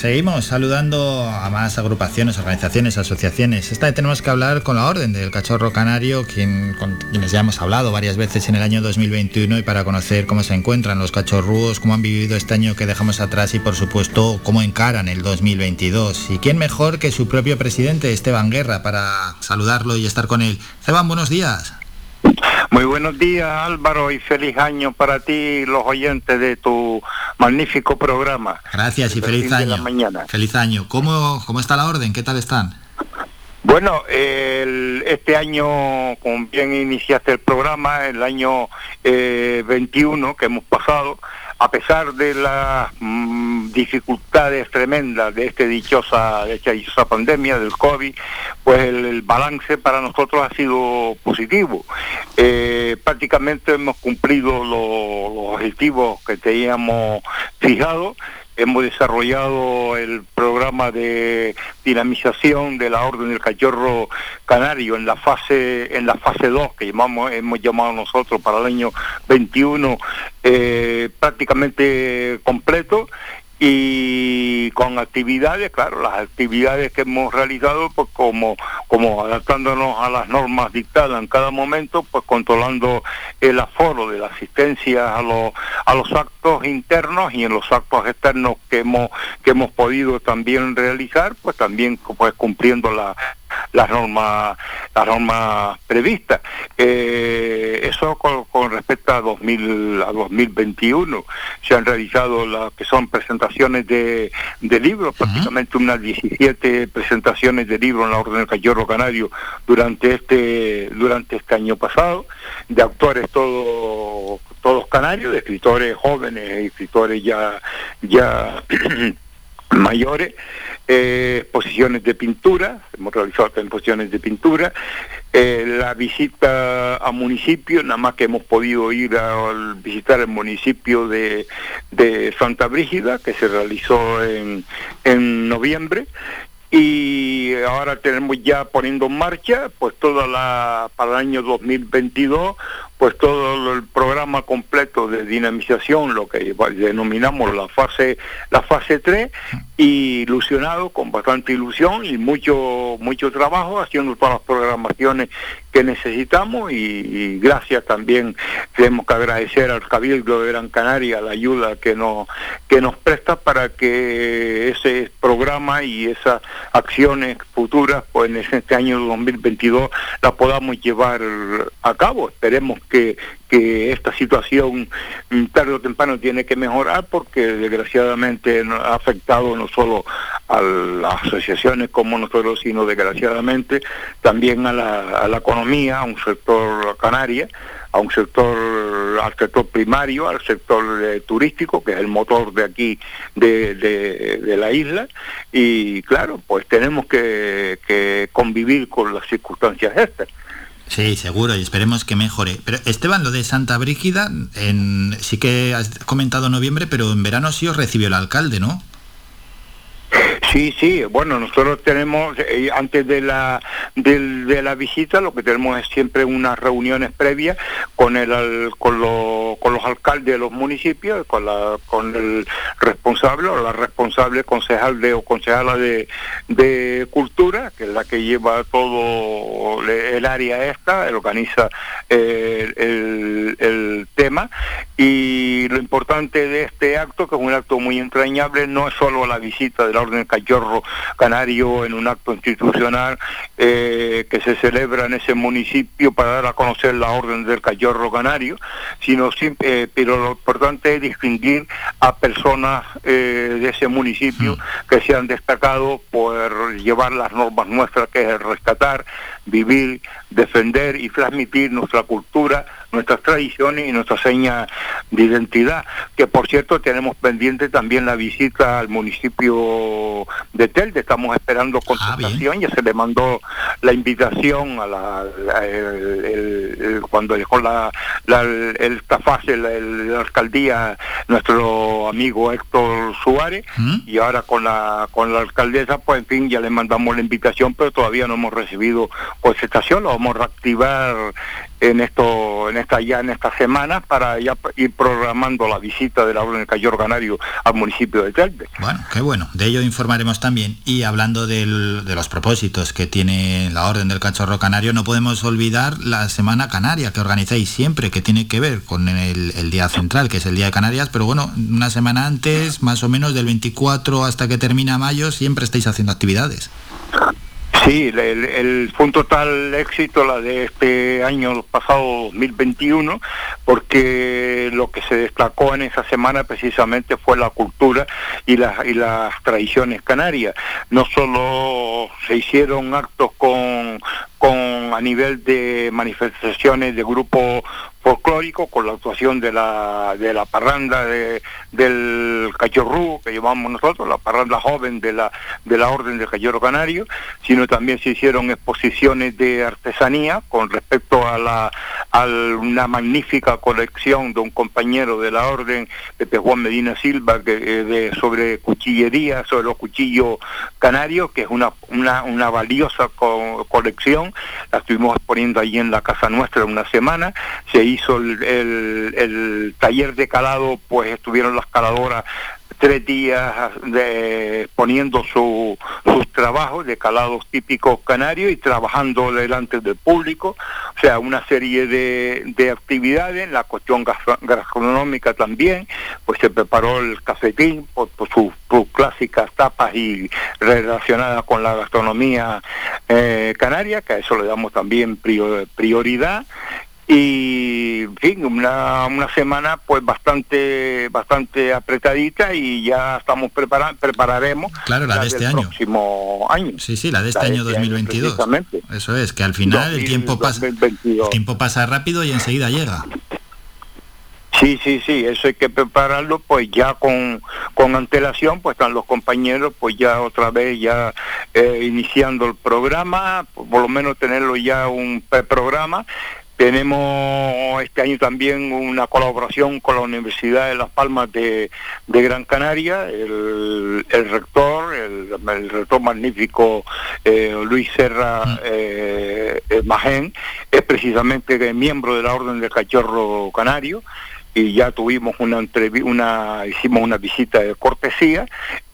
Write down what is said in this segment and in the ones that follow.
Seguimos saludando a más agrupaciones, organizaciones, asociaciones. Esta vez tenemos que hablar con la Orden del Cachorro Canario, quien, con quienes ya hemos hablado varias veces en el año 2021 y para conocer cómo se encuentran los cachorrúos, cómo han vivido este año que dejamos atrás y por supuesto cómo encaran el 2022. Y quién mejor que su propio presidente, Esteban Guerra, para saludarlo y estar con él. Esteban, buenos días. Muy buenos días Álvaro y feliz año para ti los oyentes de tu magnífico programa. Gracias y feliz año. mañana. Feliz año. ¿Cómo, ¿Cómo está la orden? ¿Qué tal están? Bueno, este año, como bien iniciaste el programa, el año 21 eh, que hemos pasado, a pesar de las mm, dificultades tremendas de, este dichosa, de esta dichosa pandemia del COVID, pues el, balance para nosotros ha sido positivo. Eh, prácticamente hemos cumplido los objetivos que teníamos fijados hemos desarrollado el programa de dinamización de la Orden del Cachorro Canario en la fase en la fase 2 que llamamos hemos llamado nosotros para el año 21 eh, prácticamente completo y con actividades, claro, las actividades que hemos realizado, pues como, como adaptándonos a las normas dictadas en cada momento, pues controlando el aforo de la asistencia a los, a los actos internos y en los actos externos que hemos, que hemos podido también realizar, pues también pues cumpliendo la, las normas las normas previstas. Eh, eso con, respecto a 2000 a 2021 se han realizado las que son presentaciones de, de libros prácticamente unas 17 presentaciones de libros en la orden del Cachorro Canario durante este durante este año pasado de autores todos todos canarios de escritores jóvenes escritores ya ya mayores eh, exposiciones de pintura, hemos realizado exposiciones de pintura, eh, la visita a municipio, nada más que hemos podido ir a, visitar el municipio de, de, Santa Brígida, que se realizó en, en noviembre, y ahora tenemos ya poniendo en marcha pues toda la para el año 2022 pues todo el programa completo de dinamización, lo que denominamos la fase la fase 3 y ilusionado con bastante ilusión y mucho mucho trabajo haciendo todas las programaciones que necesitamos y, gracias también tenemos que agradecer al Cabildo de Gran Canaria la ayuda que nos que nos presta para que ese programa y esas acciones futuras pues en este año 2022 la podamos llevar a cabo. Esperemos que, que esta situación mm, tarde o temprano tiene que mejorar porque desgraciadamente ha afectado no solo a las asociaciones como nosotros, sino desgraciadamente también a la, a la economía, a un sector canaria, a un sector, al sector primario, al sector eh, turístico, que es el motor de aquí, de, de, la isla, y claro, pues tenemos que, que convivir con las circunstancias estas. Sí, seguro, y esperemos que mejore. Pero Esteban, lo de Santa Brígida, en, sí que has comentado noviembre, pero en verano sí os recibió el alcalde, ¿no? Sí, sí, bueno, nosotros tenemos, eh, antes de la, de, la visita, lo que tenemos es siempre unas reuniones previas con, el, con, con los alcaldes de los municipios, con, la, con el responsable o la responsable concejal de, o concejala de, de cultura, que es la que lleva todo el área esta, organiza eh, el, el tema, y lo importante de este acto, que es un acto muy entrañable, no es solo la visita de la Orden Cachorro Canario en un acto institucional eh, que se celebra en ese municipio para dar a conocer la Orden del Cachorro Canario, sino eh, pero lo importante es distinguir a personas eh, de ese municipio que se han destacado por llevar las normas nuestras, que es rescatar, vivir, defender y transmitir nuestra cultura nuestras tradiciones y nuestra seña de identidad. Que por cierto tenemos pendiente también la visita al municipio de Telde, estamos esperando ah, contestación, ya se le mandó la invitación a la, cuando dejó la, esta fase la, la, alcaldía nuestro amigo Héctor Suárez ¿Mm? y ahora con la con la alcaldesa pues en fin ya le mandamos la invitación pero todavía no hemos recibido contestación, lo vamos a reactivar en esto, en esta ya en esta semana para ya ir programando la visita de la Orden del Cayor Canario al municipio de Telde. Bueno, qué bueno, de ello informaremos también. Y hablando de los propósitos que tiene la Orden del Cachorro Canario, no podemos olvidar la Semana Canaria que organizáis siempre, que tiene que ver con el, el Día Central, que es el Día de Canarias, pero bueno, una semana antes, más o menos del 24 hasta que termina mayo, siempre estáis haciendo actividades. Sí, el, fue un total éxito la de este año pasado 2021, porque lo que se destacó en esa semana precisamente fue la cultura y, y las tradiciones canarias. No solo se hicieron actos con, con a nivel de manifestaciones de grupos folclórico con la actuación de la, de la parranda de, del cachorrú que llevamos nosotros, la parranda joven de la, de la Orden del Cachorro Canario, sino también se hicieron exposiciones de artesanía con respecto a, la, a una magnífica colección de un compañero de la Orden, Pepe Juan Medina Silva, que, eh, de, sobre cuchillería, sobre los cuchillos canarios, que es una, una, una valiosa colección, la estuvimos exponiendo allí en la casa nuestra una semana, se hizo el, taller de calado, pues estuvieron las caladoras tres días de, poniendo sus trabajos de calados típicos canarios y trabajando delante del público, o sea, una serie de, actividades, la cuestión gastronómica también, pues se preparó el cafetín por, sus, clásicas tapas y relacionadas con la gastronomía eh, canaria, que a eso le damos también prioridad, y en fin una, una semana pues bastante bastante apretadita y ya estamos preparando prepararemos claro la, de este año. próximo año. Sí sí la de este año 2022 este eso es que al final el tiempo pasa el tiempo pasa rápido y enseguida llega. Sí, sí, sí, eso hay que prepararlo pues ya con, con antelación, pues están los compañeros pues ya otra vez ya eh, iniciando el programa, por lo menos tenerlo ya un programa tenemos este año también una colaboración con la Universidad de Las Palmas de, Gran Canaria, el, rector, el, rector magnífico eh, Luis Serra mm. eh, Magén, es precisamente miembro de la Orden del Cachorro Canario. Y ya tuvimos una una hicimos una visita de cortesía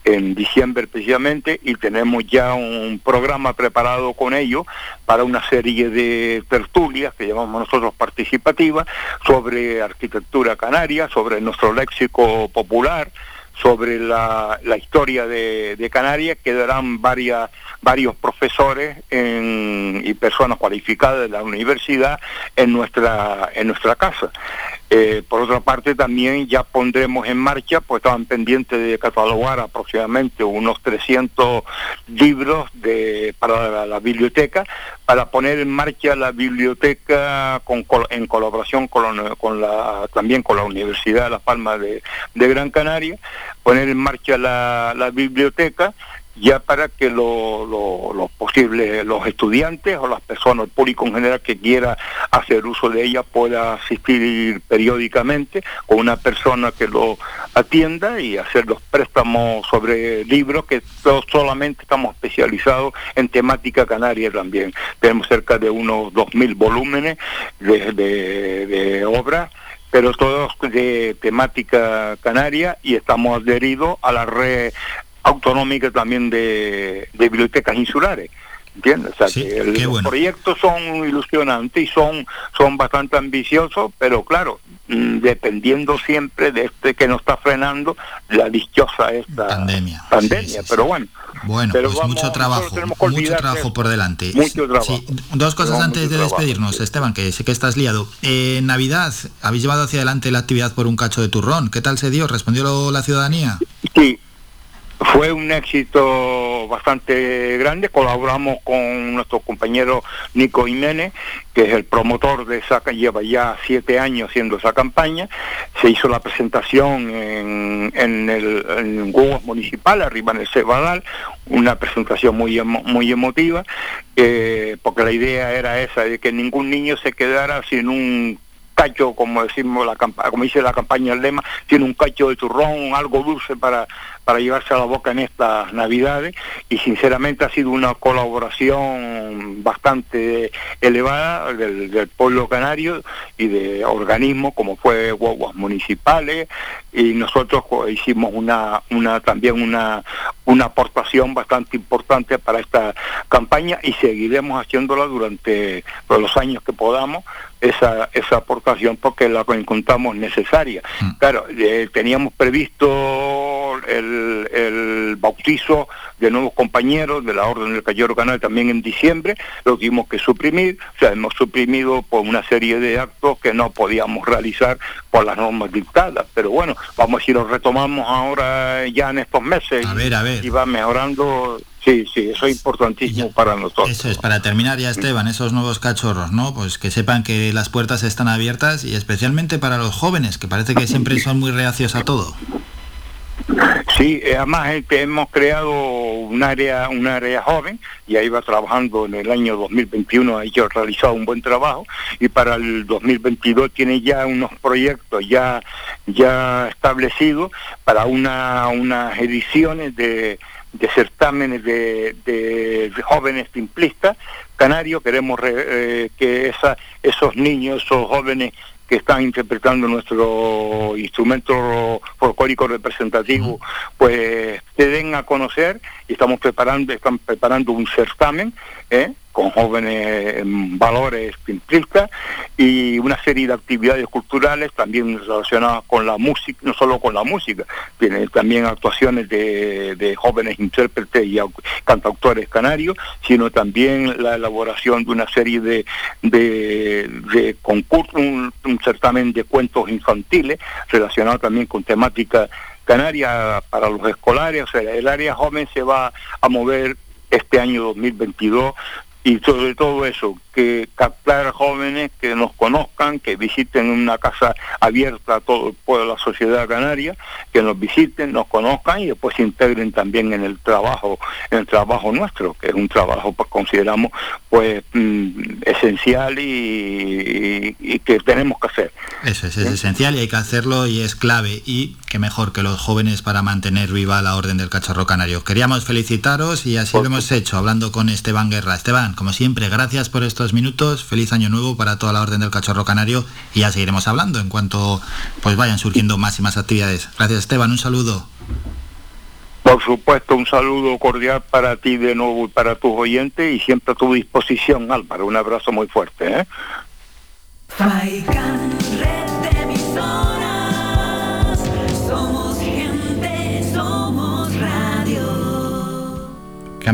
en diciembre precisamente y tenemos ya un programa preparado con ellos para una serie de tertulias que llamamos nosotros participativas sobre arquitectura canaria, sobre nuestro léxico popular, sobre la, historia de, Canarias, que darán varias, varios profesores y personas cualificadas de la universidad en nuestra, en nuestra casa. Eh, por otra parte, también ya pondremos en marcha, pues estaban pendientes de catalogar aproximadamente unos 300 libros de, para la, biblioteca, para poner en marcha la biblioteca con, en colaboración con, con, la, también con la Universidad de Las Palmas de, Gran Canaria, poner en marcha la, la biblioteca ya para que los posibles, los estudiantes o las personas, el público en general que quiera hacer uso de ella pueda asistir periódicamente con una persona que lo atienda y hacer los préstamos sobre libros que solamente estamos especializados en temática canaria también. Tenemos cerca de unos 2.000 volúmenes de, de obras pero todos de temática canaria y estamos adheridos a la red autonómica también de, bibliotecas insulares. ¿Entiendes? O sea, que los proyectos son ilusionantes y son, son bastante ambiciosos, pero claro, mm, dependiendo siempre de este que nos está frenando la dichosa esta pandemia. pandemia. Pero bueno, bueno, pues mucho trabajo, mucho trabajo por delante. dos cosas antes de despedirnos, Esteban, que sé que estás liado. En Navidad habéis llevado hacia adelante la actividad por un cacho de turrón. ¿Qué tal se dio? ¿Respondió la ciudadanía? Sí, fue un éxito bastante grande. Colaboramos con nuestro compañero Nico Jiménez, que es el promotor de esa, lleva ya siete años haciendo esa campaña. Se hizo la presentación en, en el en Municipal, arriba en el Cebadal, una presentación muy, muy emotiva, eh, porque la idea era esa, de que ningún niño se quedara sin un cacho, como decimos la como dice la campaña el lema, tiene un cacho de turrón, algo dulce para, para llevarse a la boca en estas navidades y sinceramente ha sido una colaboración bastante elevada del, pueblo canario y de organismos como fue guaguas municipales y nosotros hicimos una, una también una, una aportación bastante importante para esta campaña y seguiremos haciéndola durante los años que podamos esa, esa aportación porque la encontramos necesaria. Mm. Claro, eh, teníamos previsto el, el, bautizo de nuevos compañeros de la Orden del Cayero Canal también en diciembre, lo tuvimos que suprimir, o sea, hemos suprimido por una serie de actos que no podíamos realizar por las normas dictadas, pero bueno, vamos a si lo retomamos ahora ya en estos meses a ver, a ver. y va mejorando Sí, sí, eso es importantísimo para nosotros. Eso es, para terminar ya, Esteban, esos nuevos cachorros, ¿no? Pues que sepan que las puertas están abiertas y especialmente para los jóvenes, que parece que siempre son muy reacios a todo. Sí, además este, hemos creado un área, un área joven y ahí va trabajando en el año 2021, ha hecho realizado un buen trabajo y para el 2022 tiene ya unos proyectos ya, ya establecidos para una, unas ediciones de de certámenes de, jóvenes simplistas canarios. Queremos eh, que esa, esos niños, esos jóvenes que están interpretando nuestro instrumento folclórico representativo, pues se den a conocer y estamos preparando, están preparando un certamen, ¿eh? Con jóvenes valores simplistas y una serie de actividades culturales también relacionadas con la música, no solo con la música, tiene también actuaciones de, jóvenes intérpretes y cantautores canarios, sino también la elaboración de una serie de, de, concursos, un, certamen de cuentos infantiles relacionado también con temática canaria para los escolares, o sea, el área joven se va a mover este año 2022 y sobre todo eso, que captar jóvenes que nos conozcan, que visiten una casa abierta a todo el pueblo de la sociedad canaria, que nos visiten, nos conozcan y después se integren también en el trabajo, en el trabajo nuestro, que es un trabajo que consideramos pues mm, esencial y, que tenemos que hacer. Eso es, es esencial y hay que hacerlo y es clave y que mejor que los jóvenes para mantener viva la orden del cacharro canario. Queríamos felicitaros y así lo hemos hecho, hablando con Esteban Guerra. Esteban, como siempre, gracias por estos minutos, feliz año nuevo para toda la orden del cacharro canario y ya seguiremos hablando en cuanto pues vayan surgiendo más y más actividades. Gracias Esteban, un saludo. Por supuesto, un saludo cordial para ti de nuevo y para tus oyentes y siempre a tu disposición, Álvaro. Un abrazo muy fuerte. ¿eh?